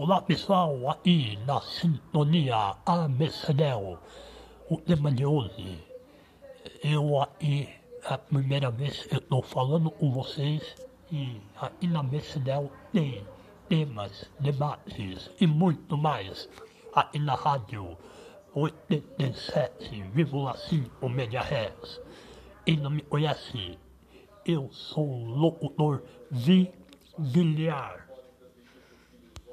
Olá pessoal, aqui na sintonia a O tema de hoje, eu aqui, a primeira vez eu estou falando com vocês e aqui na Mercedel tem temas, debates e muito mais. Aqui na rádio 87,5 MHz. E não me conhece, eu sou o locutor Vi